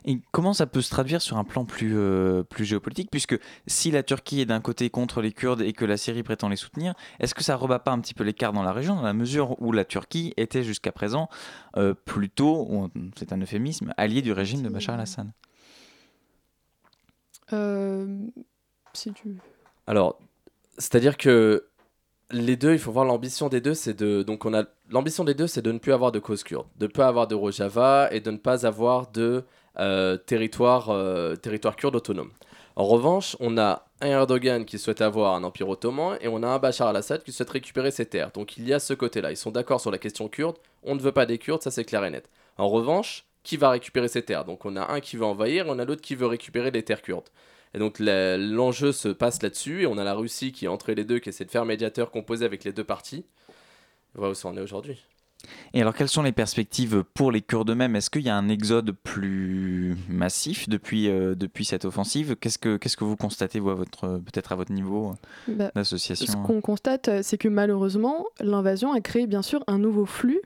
Et comment ça peut se traduire sur un plan plus, euh, géopolitique? Puisque si la Turquie est d'un côté contre les Kurdes et que la Syrie prétend les soutenir, est-ce que ça rebat pas un petit peu l'écart dans la région, dans la mesure où la Turquie était jusqu'à présent euh, plutôt, c'est un euphémisme, allié du régime de Bachar al-Assad? Tu... Alors, c'est-à-dire que les deux, il faut voir l'ambition des deux, c'est de donc on a l'ambition des deux, c'est de ne plus avoir de cause kurde, de ne pas avoir de Rojava et de ne pas avoir de euh, territoire euh, territoire kurde autonome. En revanche, on a un Erdogan qui souhaite avoir un empire ottoman et on a un Bachar al-Assad qui souhaite récupérer ses terres. Donc il y a ce côté-là. Ils sont d'accord sur la question kurde. On ne veut pas des Kurdes, ça c'est clair et net. En revanche, qui va récupérer ces terres. Donc on a un qui veut envahir, on a l'autre qui veut récupérer les terres kurdes. Et donc l'enjeu se passe là-dessus, et on a la Russie qui est entre les deux, qui essaie de faire médiateur composé avec les deux parties. Voilà où ça en est aujourd'hui. Et alors, quelles sont les perspectives pour les Kurdes eux-mêmes? Est-ce qu'il y a un exode plus massif depuis, euh, depuis cette offensive? Qu'est-ce que, qu'est-ce que vous constatez, vous, peut-être à votre niveau bah, d'association Ce qu'on constate, c'est que malheureusement, l'invasion a créé bien sûr un nouveau flux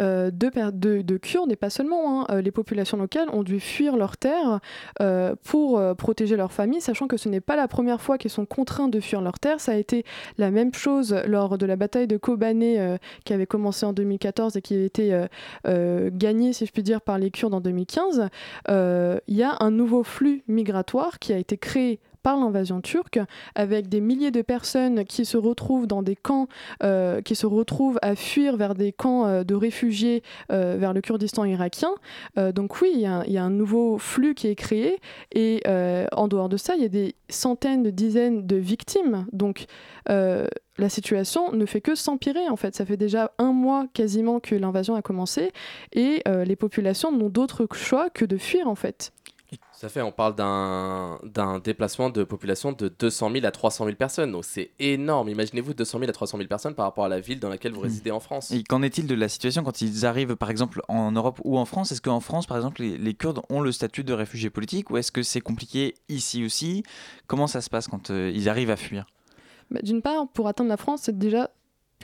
euh, de, de, Kurdes, et pas seulement, hein. euh, les populations locales ont dû fuir leurs terres euh, pour protéger leurs familles, sachant que ce n'est pas la première fois qu'ils sont contraints de fuir leurs terres. Ça a été la même chose lors de la bataille de Kobané qui avait commencé en 2014 et qui a été gagnée, si je puis dire, par les Kurdes en 2015. Il y a un nouveau flux migratoire qui a été créé par l'invasion turque, avec des milliers de personnes qui se retrouvent dans des camps, euh, qui se retrouvent à fuir vers des camps euh, de réfugiés euh, vers le Kurdistan irakien. donc oui, il y, a un nouveau flux qui est créé, et en dehors de ça, il y a des centaines, de dizaines de victimes. Donc la situation ne fait que s'empirer en fait. Ça fait déjà un mois quasiment que l'invasion a commencé et les populations n'ont d'autre choix que de fuir en fait. Ça fait, on parle d'un déplacement de population de 200 000 à 300 000 personnes. Donc c'est énorme. Imaginez-vous 200 000 à 300 000 personnes par rapport à la ville dans laquelle vous hmm. résidez en France. Et qu'en est-il de la situation quand ils arrivent par exemple en Europe ou en France? Est-ce qu'en France par exemple les, Kurdes ont le statut de réfugiés politiques ou est-ce que c'est compliqué ici aussi? Comment ça se passe quand euh, ils arrivent à fuir? Bah, D'une part, pour atteindre la France, c'est déjà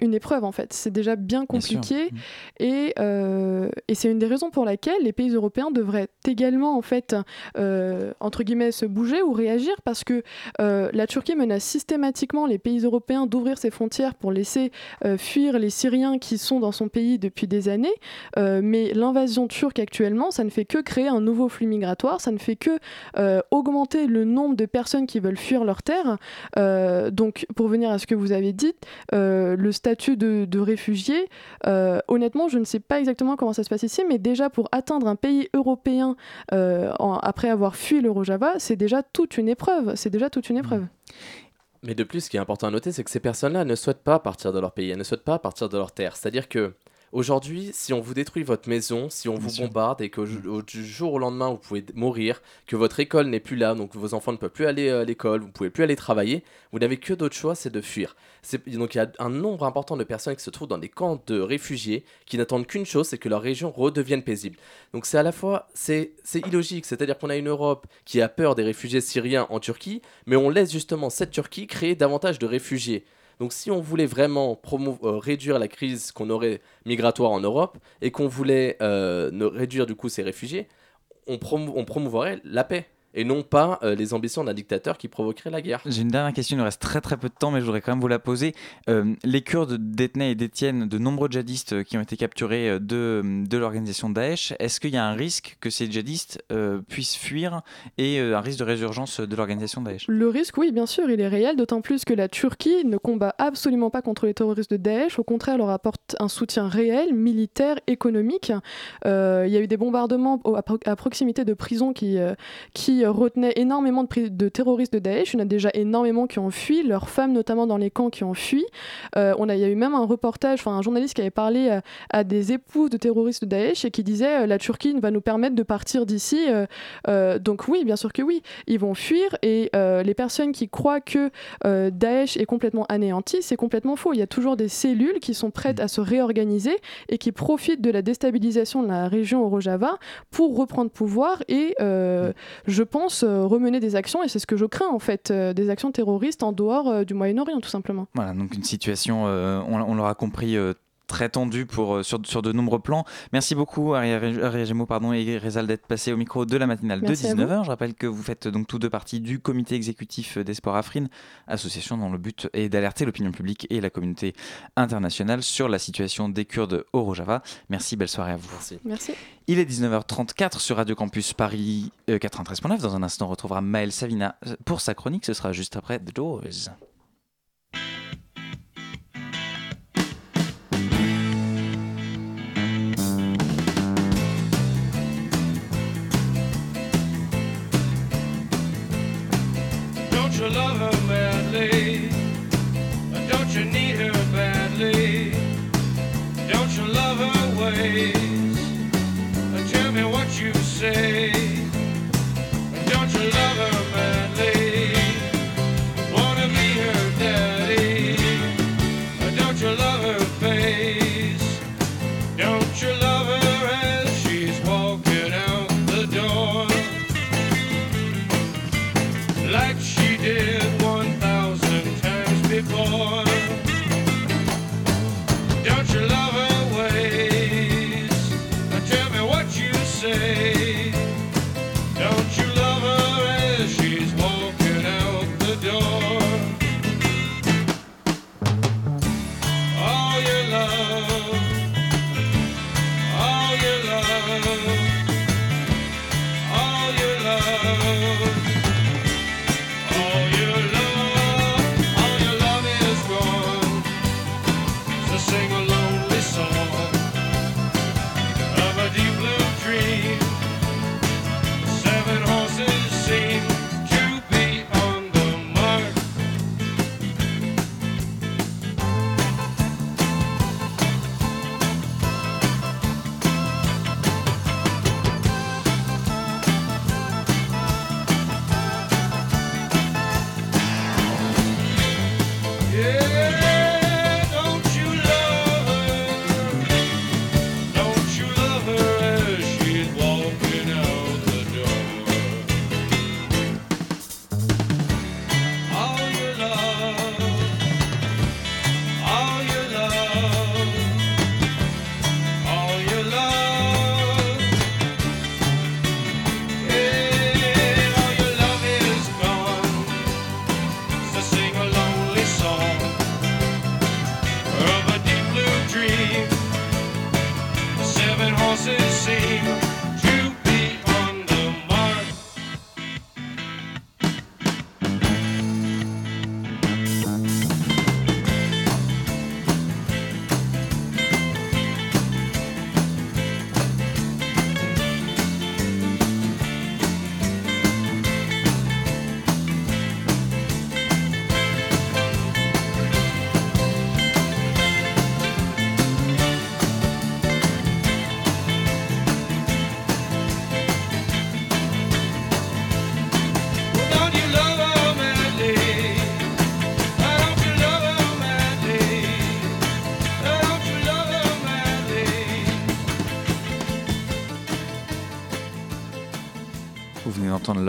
une épreuve en fait. C'est déjà bien compliqué mm. et, euh, et c'est une des raisons pour laquelle les pays européens devraient également en fait euh, entre guillemets se bouger ou réagir parce que euh, la Turquie menace systématiquement les pays européens d'ouvrir ses frontières pour laisser fuir les Syriens qui sont dans son pays depuis des années. mais l'invasion turque actuellement, ça ne fait que créer un nouveau flux migratoire, ça ne fait que augmenter le nombre de personnes qui veulent fuir leur terre. donc pour venir à ce que vous avez dit, le statut de, réfugié, euh, honnêtement, je ne sais pas exactement comment ça se passe ici, mais déjà pour atteindre un pays européen euh, après avoir fui l'Eurojava, c'est déjà toute une épreuve. C'est déjà toute une épreuve. Mais de plus, ce qui est important à noter, c'est que ces personnes-là ne souhaitent pas partir de leur pays, elles ne souhaitent pas partir de leur terre. C'est-à-dire que Aujourd'hui, si on vous détruit votre maison, si on vous bombarde et que mm. du jour au lendemain vous pouvez mourir, que votre école n'est plus là, donc vos enfants ne peuvent plus aller à l'école, vous pouvez plus aller travailler, vous n'avez que d'autres choix, c'est de fuir. Donc il y a un nombre important de personnes qui se trouvent dans des camps de réfugiés qui n'attendent qu'une chose, c'est que leur région redevienne paisible. Donc c'est à la fois c'est illogique, c'est-à-dire qu'on a une Europe qui a peur des réfugiés syriens en Turquie, mais on laisse justement cette Turquie créer davantage de réfugiés. Donc si on voulait vraiment euh, réduire la crise qu'on aurait migratoire en Europe et qu'on voulait euh, réduire du coup ces réfugiés, on, on promouvoirait la paix et non pas euh, les ambitions d'un dictateur qui provoquerait la guerre. J'ai une dernière question, il nous reste très très peu de temps, mais je voudrais quand même vous la poser. Euh, les Kurdes détenaient et détiennent de nombreux djihadistes euh, qui ont été capturés de, de l'organisation Daesh. Est-ce qu'il y a un risque que ces djihadistes puissent fuir et un risque de résurgence de l'organisation Daesh? Le risque, oui, bien sûr, il est réel, d'autant plus que la Turquie ne combat absolument pas contre les terroristes de Daesh, au contraire, leur apporte un soutien réel, militaire, économique. Il y a eu des bombardements à, proximité de prisons qui, qui retenait énormément de, de, terroristes de Daesh. Il y en a déjà énormément qui ont fui, leurs femmes notamment dans les camps qui ont fui. Euh, on a, il y a eu même un reportage, enfin un journaliste qui avait parlé à, des épouses de terroristes de Daesh et qui disait euh, la Turquie va nous permettre de partir d'ici. Euh, donc oui, bien sûr que oui, ils vont fuir et les personnes qui croient que Daesh est complètement anéanti, c'est complètement faux. Il y a toujours des cellules qui sont prêtes à se réorganiser et qui profitent de la déstabilisation de la région Rojava pour reprendre pouvoir et je pense, euh, remener des actions, et c'est ce que je crains en fait, euh, des actions terroristes en dehors euh, du Moyen-Orient tout simplement. Voilà, donc une situation, on, on l'aura compris, très tendu pour, euh, sur, sur, de nombreux plans. Merci beaucoup, Aria Gémeaux pardon, et Rezal d'être passé au micro de la matinale de 19h. Je rappelle que vous faites donc tous deux parties du comité exécutif des sports Afrin, association dont le but est d'alerter l'opinion publique et la communauté internationale sur la situation des Kurdes au Rojava. Merci, belle soirée à vous. Merci. Merci. Il est 19h34 sur Radio Campus Paris 93.9. Euh, Dans un instant, on retrouvera Maël Savina pour sa chronique. Ce sera juste après The Doors. You love her madly? Don't you need her badly? Don't you love her ways? Tell me what you say.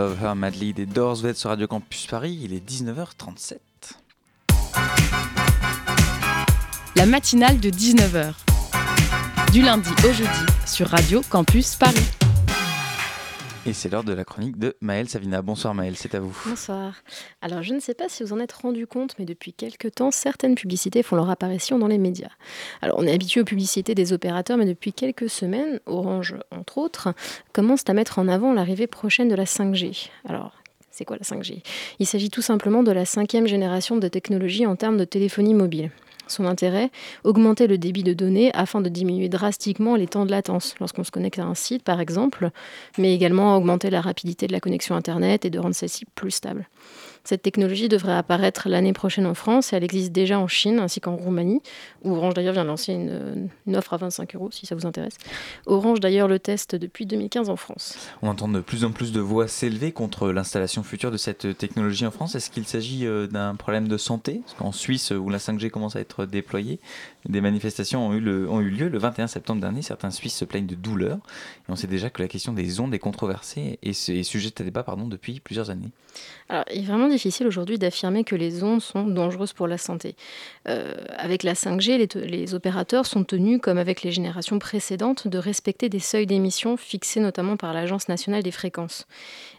Love Her Madly des Doors sur Radio Campus Paris, il est 19h37. La matinale de 19h. Du lundi au jeudi sur Radio Campus Paris. Et c'est l'heure de la chronique de Maëlle Savina. Bonsoir Maëlle, c'est à vous. Bonsoir. Alors je ne sais pas si vous en êtes rendu compte, mais depuis quelques temps, certaines publicités font leur apparition dans les médias. Alors on est habitué aux publicités des opérateurs, mais depuis quelques semaines, Orange entre autres, commence à mettre en avant l'arrivée prochaine de la 5G. Alors c'est quoi la 5G Il s'agit tout simplement de la cinquième génération de technologie en termes de téléphonie mobile. Son intérêt, augmenter le débit de données afin de diminuer drastiquement les temps de latence lorsqu'on se connecte à un site par exemple, mais également augmenter la rapidité de la connexion Internet et de rendre celle-ci plus stable. Cette technologie devrait apparaître l'année prochaine en France et elle existe déjà en Chine ainsi qu'en Roumanie, où Orange d'ailleurs vient de lancer une, offre à 25 euros si ça vous intéresse. Orange d'ailleurs le teste depuis 2015 en France. On entend de plus en plus de voix s'élever contre l'installation future de cette technologie en France. Est-ce qu'il s'agit euh, d'un problème de santé? Parce qu'en Suisse, où la 5G commence à être déployée, des manifestations ont eu, lieu le 21 septembre dernier. Certains Suisses se plaignent de douleurs. Et on sait déjà que la question des ondes est controversée et est sujette à débat pardon, depuis plusieurs années. Alors, il est vraiment difficile aujourd'hui d'affirmer que les ondes sont dangereuses pour la santé. Euh, avec la 5G, les, opérateurs sont tenus, comme avec les générations précédentes, de respecter des seuils d'émission fixés notamment par l'Agence nationale des fréquences.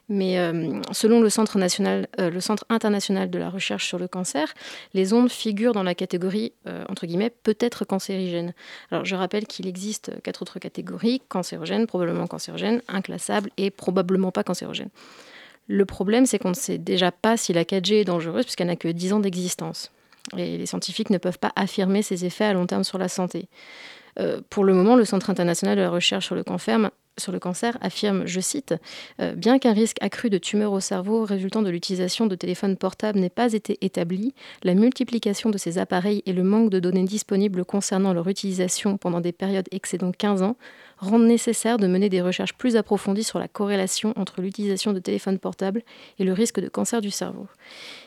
Mais euh, selon le Centre, national, euh, le Centre international de la recherche sur le cancer, les ondes figurent dans la catégorie, entre guillemets, peut-être cancérigène. Alors je rappelle qu'il existe quatre autres catégories, cancérogènes, probablement cancérogènes, inclassables et probablement pas cancérogènes. Le problème, c'est qu'on ne sait déjà pas si la 4G est dangereuse puisqu'elle n'a que 10 ans d'existence. Et les scientifiques ne peuvent pas affirmer ses effets à long terme sur la santé. Euh, pour le moment, le Centre international de la recherche sur le cancer, affirme, je cite, euh, Bien qu'un risque accru de tumeur au cerveau résultant de l'utilisation de téléphones portables n'ait pas été établi, la multiplication de ces appareils et le manque de données disponibles concernant leur utilisation pendant des périodes excédant 15 ans rendent nécessaire de mener des recherches plus approfondies sur la corrélation entre l'utilisation de téléphones portables et le risque de cancer du cerveau.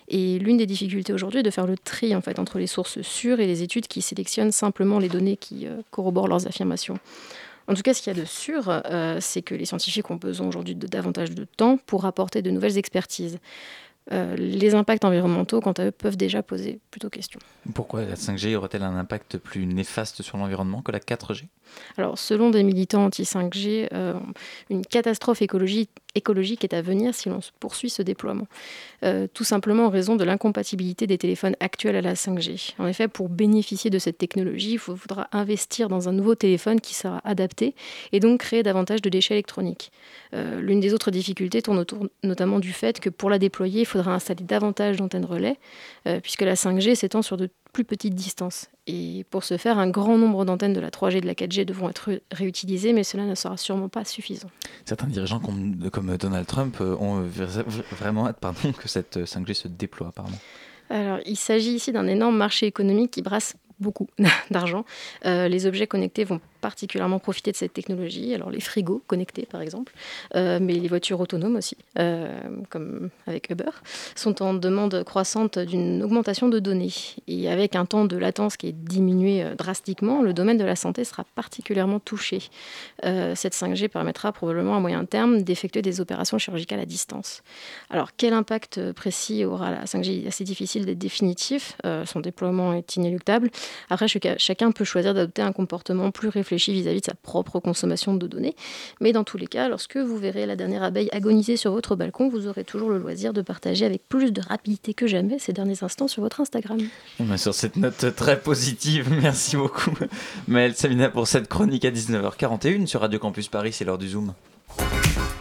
Et l'une des difficultés aujourd'hui est de faire le tri entre les sources sûres et les études qui sélectionnent simplement les données qui euh, corroborent leurs affirmations. En tout cas, ce qu'il y a de sûr, euh, c'est que les scientifiques ont besoin aujourd'hui de davantage de temps pour apporter de nouvelles expertises. Euh, les impacts environnementaux, quant à eux, peuvent déjà poser plutôt question. Pourquoi la 5G aurait-elle un impact plus néfaste sur l'environnement que la 4G Alors, selon des militants anti-5G, euh, une catastrophe écologique, écologique est à venir si l'on poursuit ce déploiement. Euh, tout simplement en raison de l'incompatibilité des téléphones actuels à la 5G. En effet, pour bénéficier de cette technologie, il faudra investir dans un nouveau téléphone qui sera adapté et donc créer davantage de déchets électroniques. L'une des autres difficultés tourne autour notamment du fait que pour la déployer, il faudra installer davantage d'antennes relais, euh, puisque la 5G s'étend sur de plus petites distances. Et pour ce faire, un grand nombre d'antennes de la 3G et de la 4G devront être réutilisées, mais cela ne sera sûrement pas suffisant. Certains dirigeants comme, comme Donald Trump euh, ont vraiment hâte pardon, que cette 5G se déploie, apparemment. Alors, il s'agit ici d'un énorme marché économique qui brasse beaucoup d'argent. Euh, les objets connectés vont particulièrement profiter de cette technologie. Alors les frigos connectés par exemple, euh, mais les voitures autonomes aussi, euh, comme avec Uber, sont en demande croissante d'une augmentation de données. Et avec un temps de latence qui est diminué drastiquement, le domaine de la santé sera particulièrement touché. cette 5G permettra probablement à moyen terme d'effectuer des opérations chirurgicales à distance. Alors quel impact précis aura la 5G Il est assez difficile d'être définitif. son déploiement est inéluctable. Après, chacun peut choisir d'adopter un comportement plus réfléchi vis-à-vis de sa propre consommation de données. Mais dans tous les cas, lorsque vous verrez la dernière abeille agoniser sur votre balcon, vous aurez toujours le loisir de partager avec plus de rapidité que jamais ces derniers instants sur votre Instagram. sur cette note très positive, merci beaucoup Maëlle Samina pour cette chronique à 19h41 sur Radio Campus Paris, c'est l'heure du Zoom.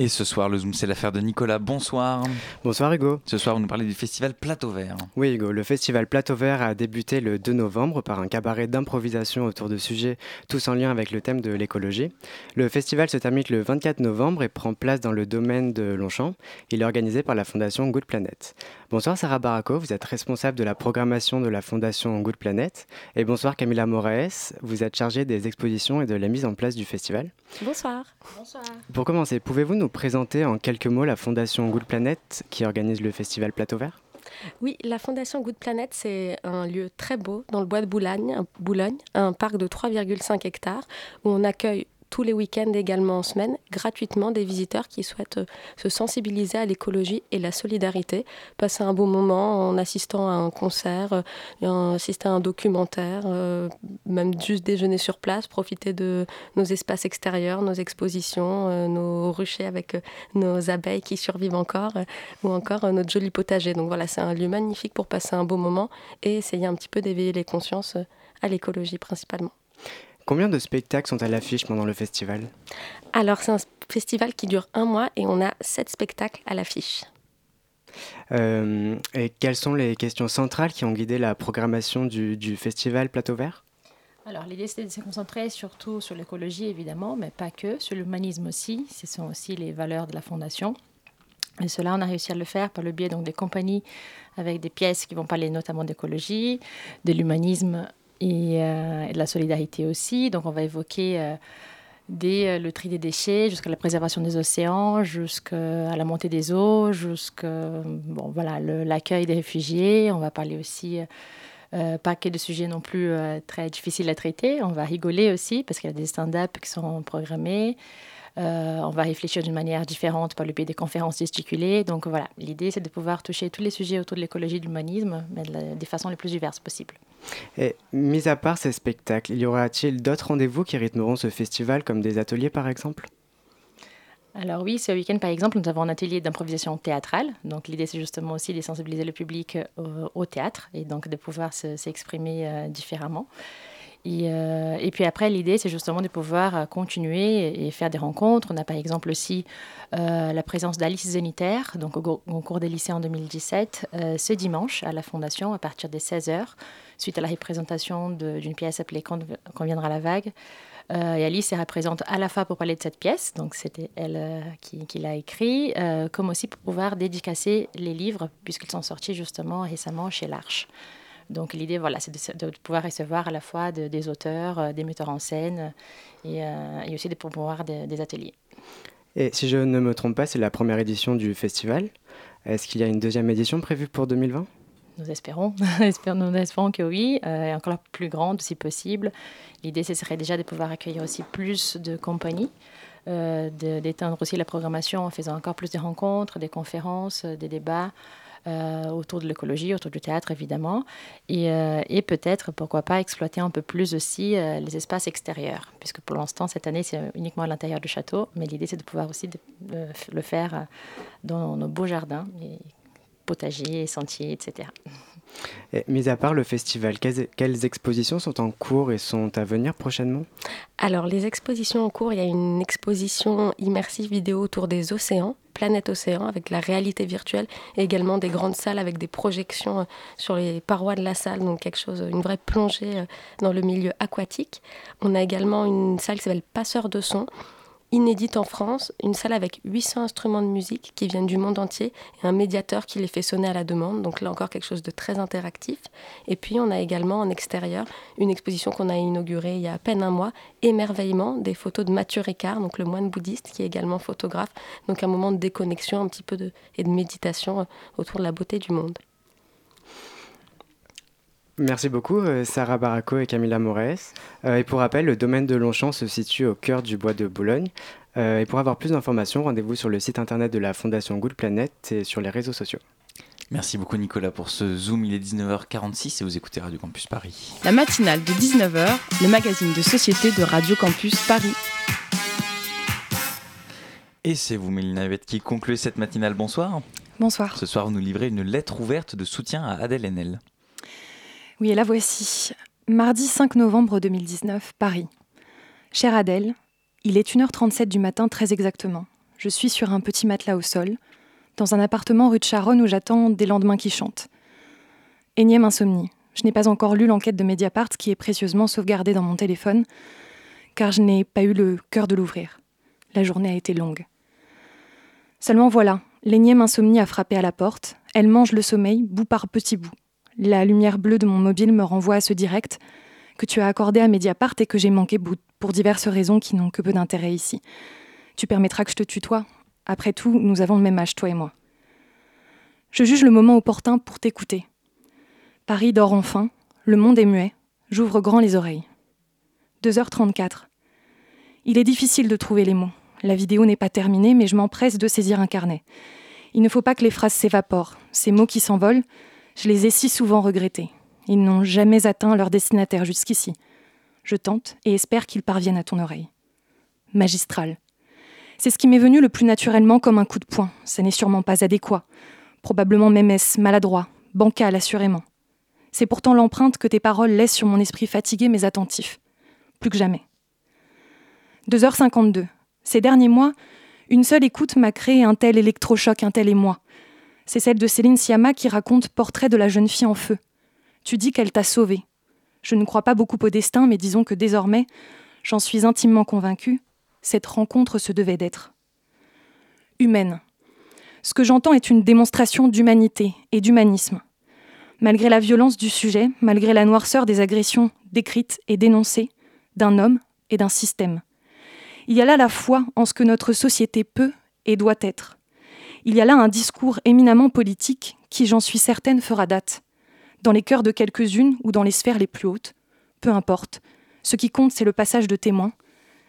Et ce soir, le Zoom, c'est l'affaire de Nicolas. Bonsoir. Bonsoir Hugo. Ce soir, vous nous parlez du festival Plateau Vert. Oui Hugo, le festival Plateau Vert a débuté le 2 novembre par un cabaret d'improvisation autour de sujets tous en lien avec le thème de l'écologie. Le festival se termine le 24 novembre et prend place dans le domaine de Longchamp. Il est organisé par la fondation Good Planet. Bonsoir Sarah Barako, vous êtes responsable de la programmation de la Fondation Good Planet. Et bonsoir Camilla Moraes, vous êtes chargée des expositions et de la mise en place du festival. Bonsoir. Bonsoir. Pour commencer, pouvez-vous nous présenter en quelques mots la Fondation Good Planet qui organise le festival Plateau Vert? Oui, la Fondation Good Planet, c'est un lieu très beau dans le bois de Boulogne, Boulogne un parc de 3,5 hectares où on accueille tous les week-ends également en semaine, gratuitement, des visiteurs qui souhaitent euh, se sensibiliser à l'écologie et la solidarité, passer un bon moment en assistant à un concert, euh, en assister à un documentaire, euh, même juste déjeuner sur place, profiter de nos espaces extérieurs, nos expositions, nos ruchers avec nos abeilles qui survivent encore, ou encore notre joli potager. Donc voilà, c'est un lieu magnifique pour passer un beau moment et essayer un petit peu d'éveiller les consciences à l'écologie principalement. Combien de spectacles sont à l'affiche pendant le festival? Alors, c'est un festival qui dure un mois et on a sept spectacles à l'affiche. Euh, et quelles sont les questions centrales qui ont guidé la programmation du, festival Plateau Vert? Alors l'idée c'était de se concentrer surtout sur l'écologie évidemment, mais pas que, sur l'humanisme aussi. Ce sont aussi les valeurs de la fondation. Et cela, on a réussi à le faire par le biais donc, des compagnies avec des pièces qui vont parler notamment d'écologie, de l'humanisme euh, et, de la solidarité aussi. Donc on va évoquer euh, dès euh, le tri des déchets jusqu'à la préservation des océans, jusqu'à la montée des eaux, jusqu'à l'accueil des réfugiés. On va parler aussi pas que de sujets non plus très difficiles à traiter. On va rigoler aussi parce qu'il y a des stand-up qui sont programmés. Euh, on va réfléchir d'une manière différente par le biais des conférences gesticulées. Donc voilà, l'idée c'est de pouvoir toucher tous les sujets autour de l'écologie et de l'humanisme, mais des façons les plus diverses possibles. Et mis à part ces spectacles, y aura-t-il d'autres rendez-vous qui rythmeront ce festival, comme des ateliers par exemple? Alors oui, ce week-end, par exemple, nous avons un atelier d'improvisation théâtrale. Donc l'idée, c'est justement aussi de sensibiliser le public au, théâtre et donc de pouvoir s'exprimer euh, différemment. Euh, et, puis après, l'idée, c'est justement de pouvoir euh, continuer et faire des rencontres. On a par exemple aussi euh, la présence d'Alice Zénitaire, donc au, cours des lycées en 2017, ce dimanche à la Fondation à partir des 16h, suite à la représentation d'une pièce appelée Quand, viendra la vague. et Alice est représente à la fois pour parler de cette pièce, donc c'était elle qui, qui l'a écrit, comme aussi pour pouvoir dédicacer les livres, puisqu'ils sont sortis justement récemment chez l'Arche. Donc l'idée, voilà, c'est de, pouvoir recevoir à la fois des auteurs, euh, des metteurs en scène euh, et, aussi de pouvoir des, des ateliers. Et si je ne me trompe pas, c'est la première édition du festival. Est-ce qu'il y a une deuxième édition prévue pour 2020 nous espérons, nous espérons que oui, euh, et encore plus grande si possible. L'idée, ce serait déjà de pouvoir accueillir aussi plus de compagnies, d'étendre aussi la programmation en faisant encore plus de rencontres, des conférences, des débats, euh, autour de l'écologie, autour du théâtre évidemment, et, euh, et peut-être, pourquoi pas, exploiter un peu plus aussi euh, les espaces extérieurs, puisque pour l'instant, cette année, c'est uniquement à l'intérieur du château, mais l'idée, c'est de pouvoir aussi le faire dans nos beaux jardins, et potagers, sentiers, etc. Et, mis à part le festival, quelles, expositions sont en cours et sont à venir prochainement? Alors, les expositions en cours, il y a une exposition immersive vidéo autour des océans, Planète Océan, avec la réalité virtuelle, et également des grandes salles avec des projections euh, sur les parois de la salle, donc quelque chose, une vraie plongée euh, dans le milieu aquatique. On a également une salle qui s'appelle Passeur de son, inédite en France, une salle avec 800 instruments de musique qui viennent du monde entier et un médiateur qui les fait sonner à la demande. Donc là encore quelque chose de très interactif. Et puis on a également en extérieur une exposition qu'on a inaugurée il y a à peine un mois, Émerveillement, des photos de Mathieu Ricard, donc le moine bouddhiste qui est également photographe. Donc un moment de déconnexion un petit peu et de méditation euh, autour de la beauté du monde. Merci beaucoup, euh, Sarah Baraco et Camilla Moraes. Euh, et pour rappel, le domaine de Longchamp se situe au cœur du bois de Boulogne. Euh, et pour avoir plus d'informations, rendez-vous sur le site internet de la Fondation Good Planet et sur les réseaux sociaux. Merci beaucoup Nicolas pour ce Zoom, il est 19h46 et vous écoutez Radio Campus Paris. La matinale de 19h, le magazine de société de Radio Campus Paris. Et c'est vous Mélina Yvette qui concluez cette matinale, bonsoir. Bonsoir. Ce soir vous nous livrez une lettre ouverte de soutien à Adèle Haenel. Oui, et la voici. Mardi 5 novembre 2019, Paris. Chère Adèle, il est 1h37 du matin très exactement. Je suis sur un petit matelas au sol, dans un appartement rue de Charonne où j'attends des lendemains qui chantent. Énième insomnie. Je n'ai pas encore lu l'enquête de Mediapart qui est précieusement sauvegardée dans mon téléphone, car je n'ai pas eu le cœur de l'ouvrir. La journée a été longue. Seulement voilà, l'énième insomnie a frappé à la porte, Elle mange le sommeil, bout par petit bout. La lumière bleue de mon mobile me renvoie à ce direct que tu as accordé à Mediapart et que j'ai manqué pour diverses raisons qui n'ont que peu d'intérêt ici. Tu permettras que je te tutoie Après tout, nous avons le même âge, toi et moi. Je juge le moment opportun pour t'écouter. Paris dort enfin, le monde est muet, j'ouvre grand les oreilles. 2h34. Il est difficile de trouver les mots. La vidéo n'est pas terminée, mais je m'empresse de saisir un carnet. Il ne faut pas que les phrases s'évaporent. Ces mots qui s'envolent, je les ai si souvent regrettés. Ils n'ont jamais atteint leur destinataire jusqu'ici. Je tente et espère qu'ils parviennent à ton oreille. Magistral. C'est ce qui m'est venu le plus naturellement comme un coup de poing. Ça n'est sûrement pas adéquat. Probablement même est maladroit, bancal assurément. C'est pourtant l'empreinte que tes paroles laissent sur mon esprit fatigué mais attentif. Plus que jamais. 2h52. Ces derniers mois, une seule écoute m'a créé un tel électrochoc, un tel émoi. C'est celle de Céline Siama qui raconte Portrait de la jeune fille en feu. Tu dis qu'elle t'a sauvé. Je ne crois pas beaucoup au destin, mais disons que désormais, j'en suis intimement convaincue, cette rencontre se devait d'être. Humaine. Ce que j'entends est une démonstration d'humanité et d'humanisme. Malgré la violence du sujet, malgré la noirceur des agressions décrites et dénoncées, d'un homme et d'un système. Il y a là la foi en ce que notre société peut et doit être. Il y a là un discours éminemment politique qui, j'en suis certaine, fera date. Dans les cœurs de quelques-unes ou dans les sphères les plus hautes, peu importe. Ce qui compte, c'est le passage de témoins.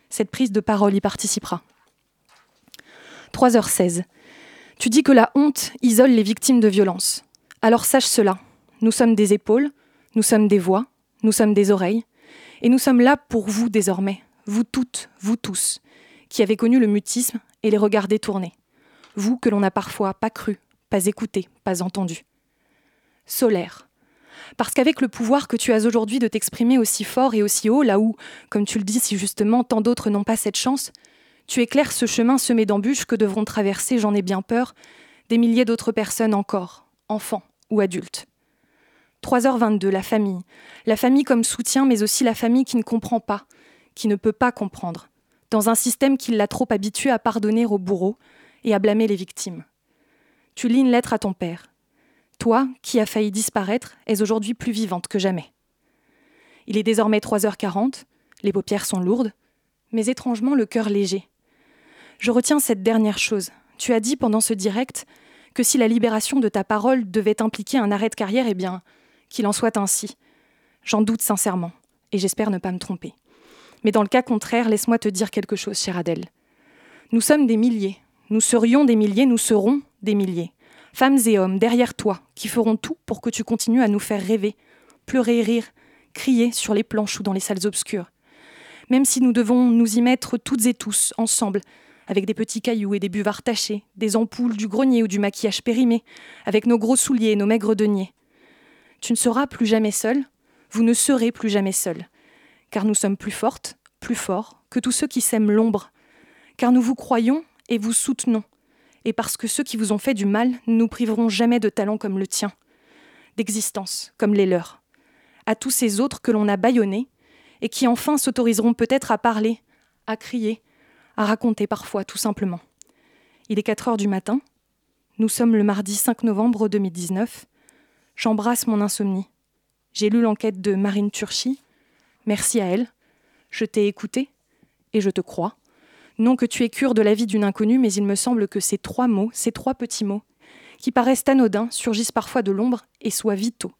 Cette prise de parole y participera. 3h16. Tu dis que la honte isole les victimes de violences. Alors sache cela. Nous sommes des épaules, nous sommes des voix, nous sommes des oreilles, et nous sommes là pour vous désormais, vous toutes, vous tous, qui avez connu le mutisme et les regards détournés, vous que l'on n'a parfois pas cru, pas écouté, pas entendu. Solaire. Parce qu'avec le pouvoir que tu as aujourd'hui de t'exprimer aussi fort et aussi haut, là où, comme tu le dis si justement, tant d'autres n'ont pas cette chance, tu éclaires ce chemin semé d'embûches que devront traverser, j'en ai bien peur, des milliers d'autres personnes encore, enfants ou adultes. 3h22, la famille. La famille comme soutien, mais aussi la famille qui ne comprend pas, qui ne peut pas comprendre, dans un système qui l'a trop habitué à pardonner aux bourreaux et à blâmer les victimes. Tu lis une lettre à ton père. Toi, qui as failli disparaître, es aujourd'hui plus vivante que jamais. Il est désormais 3h40, les paupières sont lourdes, mais étrangement le cœur léger. Je retiens cette dernière chose. Tu as dit pendant ce direct que si la libération de ta parole devait impliquer un arrêt de carrière, eh bien, qu'il en soit ainsi. J'en doute sincèrement, et j'espère ne pas me tromper. Mais dans le cas contraire, laisse-moi te dire quelque chose, chère Adèle. Nous sommes des milliers, nous serions des milliers, nous serons des milliers. Femmes et hommes derrière toi, qui feront tout pour que tu continues à nous faire rêver, pleurer et rire, crier sur les planches ou dans les salles obscures. Même si nous devons nous y mettre toutes et tous, ensemble, avec des petits cailloux et des buvards tachés, des ampoules, du grenier ou du maquillage périmé, avec nos gros souliers et nos maigres deniers. Tu ne seras plus jamais seule, vous ne serez plus jamais seule, car nous sommes plus fortes, plus forts que tous ceux qui sèment l'ombre, car nous vous croyons et vous soutenons, et parce que ceux qui vous ont fait du mal ne nous priveront jamais de talents comme le tien, d'existence comme les leurs, à tous ces autres que l'on a bâillonnés, et qui enfin s'autoriseront peut-être à parler, à crier, à raconter parfois tout simplement. Il est 4 heures du matin, nous sommes le mardi 5 novembre 2019, j'embrasse mon insomnie. J'ai lu l'enquête de Marine Turchi, merci à elle, je t'ai écouté, et je te crois. Non que tu es cure de la vie d'une inconnue, mais il me semble que ces trois mots, ces trois petits mots, qui paraissent anodins, surgissent parfois de l'ombre et soient vitaux.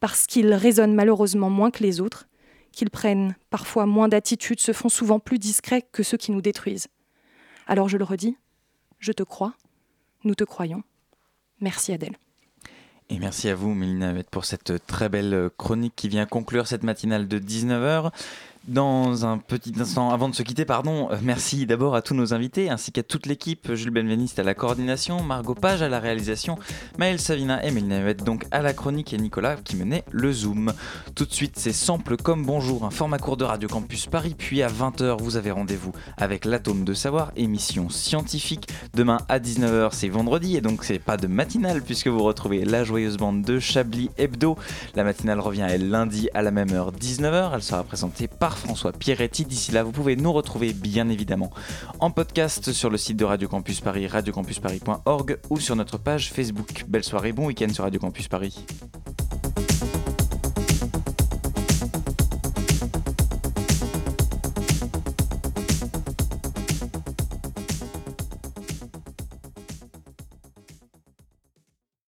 Parce qu'ils résonnent malheureusement moins que les autres, qu'ils prennent parfois moins d'attitude, se font souvent plus discrets que ceux qui nous détruisent. Alors je le redis, je te crois, nous te croyons. Merci Adèle. Et merci à vous, Mélina pour cette très belle chronique qui vient conclure cette matinale de 19h. Dans un petit instant, avant de se quitter, pardon, euh, merci d'abord à tous nos invités ainsi qu'à toute l'équipe. Jules Benveniste à la coordination, Margot Page à la réalisation, Maël Savina et Mélina donc à la chronique et Nicolas qui menait le Zoom. Tout de suite, c'est Sample comme Bonjour, un format court de Radio Campus Paris. Puis à 20h, vous avez rendez-vous avec l'Atome de Savoir, émission scientifique. Demain à 19h, c'est vendredi et donc c'est pas de matinale puisque vous retrouvez la joyeuse bande de Chablis Hebdo. La matinale revient elle lundi à la même heure, 19h. Elle sera présentée par François Pierretti. D'ici là, vous pouvez nous retrouver bien évidemment en podcast sur le site de Radio Campus Paris, radiocampusparis.org ou sur notre page Facebook. Belle soirée, bon week-end sur Radio Campus Paris.